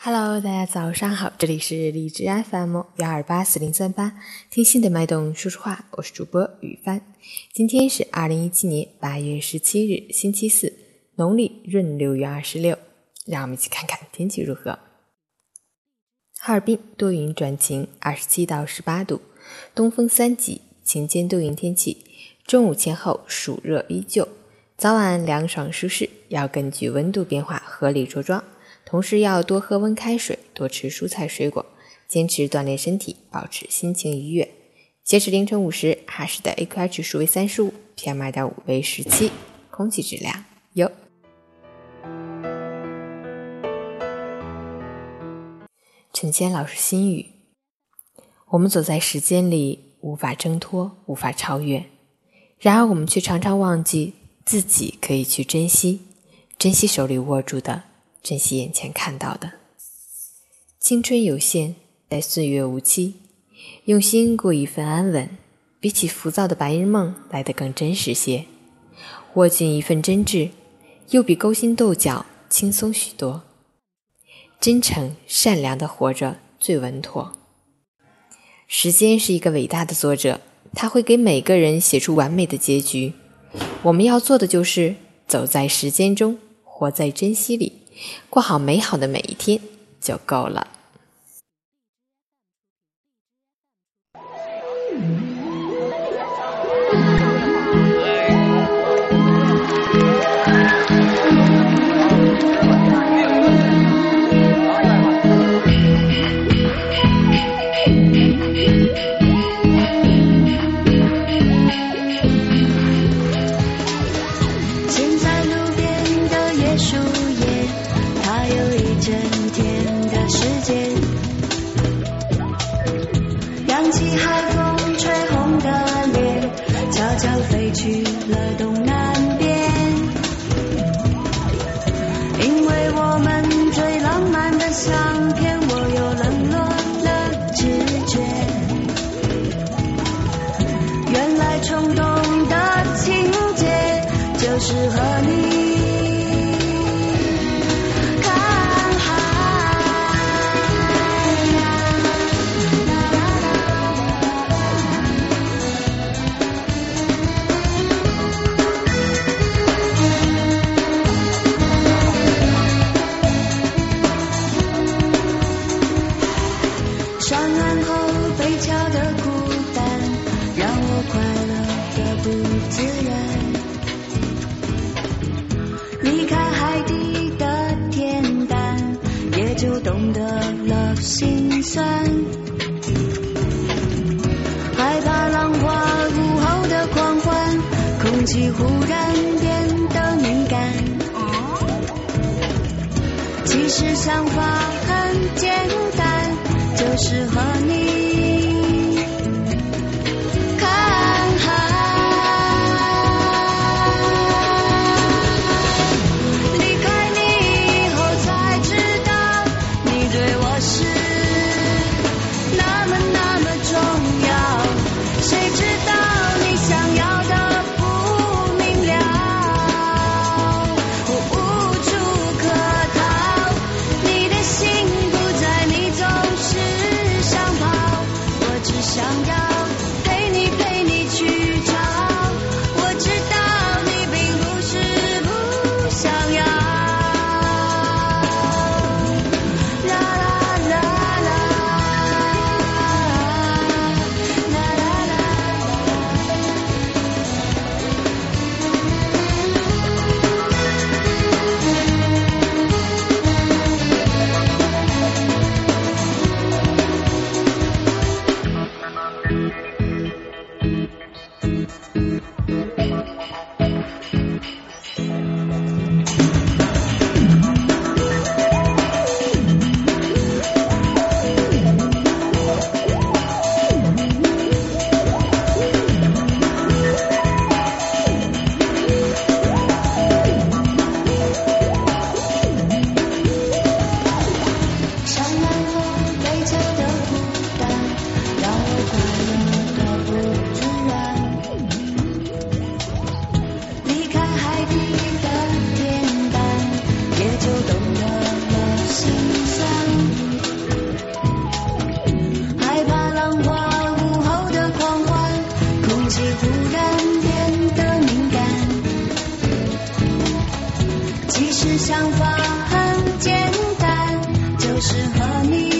Hello，大家早上好，这里是荔枝 FM 幺二八四零三八，听心的脉动说说话，我是主播雨帆。今天是二零一七年八月十七日，星期四，农历闰六月二十六。让我们一起看看天气如何。哈尔滨多云转晴，二十七到十八度，东风三级，晴间多云天气。中午前后暑热依旧，早晚凉爽舒适，要根据温度变化合理着装。同时要多喝温开水，多吃蔬菜水果，坚持锻炼身体，保持心情愉悦。截止凌晨五时，哈市的 AQI 指数为三十五，PM 二点五为十七，空气质量优。陈谦老师心语：我们走在时间里，无法挣脱，无法超越，然而我们却常常忘记自己可以去珍惜，珍惜手里握住的。珍惜眼前看到的，青春有限，待岁月无期，用心过一份安稳，比起浮躁的白日梦来得更真实些。握紧一份真挚，又比勾心斗角轻松许多。真诚善良的活着最稳妥。时间是一个伟大的作者，他会给每个人写出完美的结局。我们要做的就是走在时间中，活在珍惜里。过好美好的每一天就够了。适合你。懂心酸，害怕浪花午后的狂欢，空气忽然变得敏感。其实想法很简单，就是和你。Honey.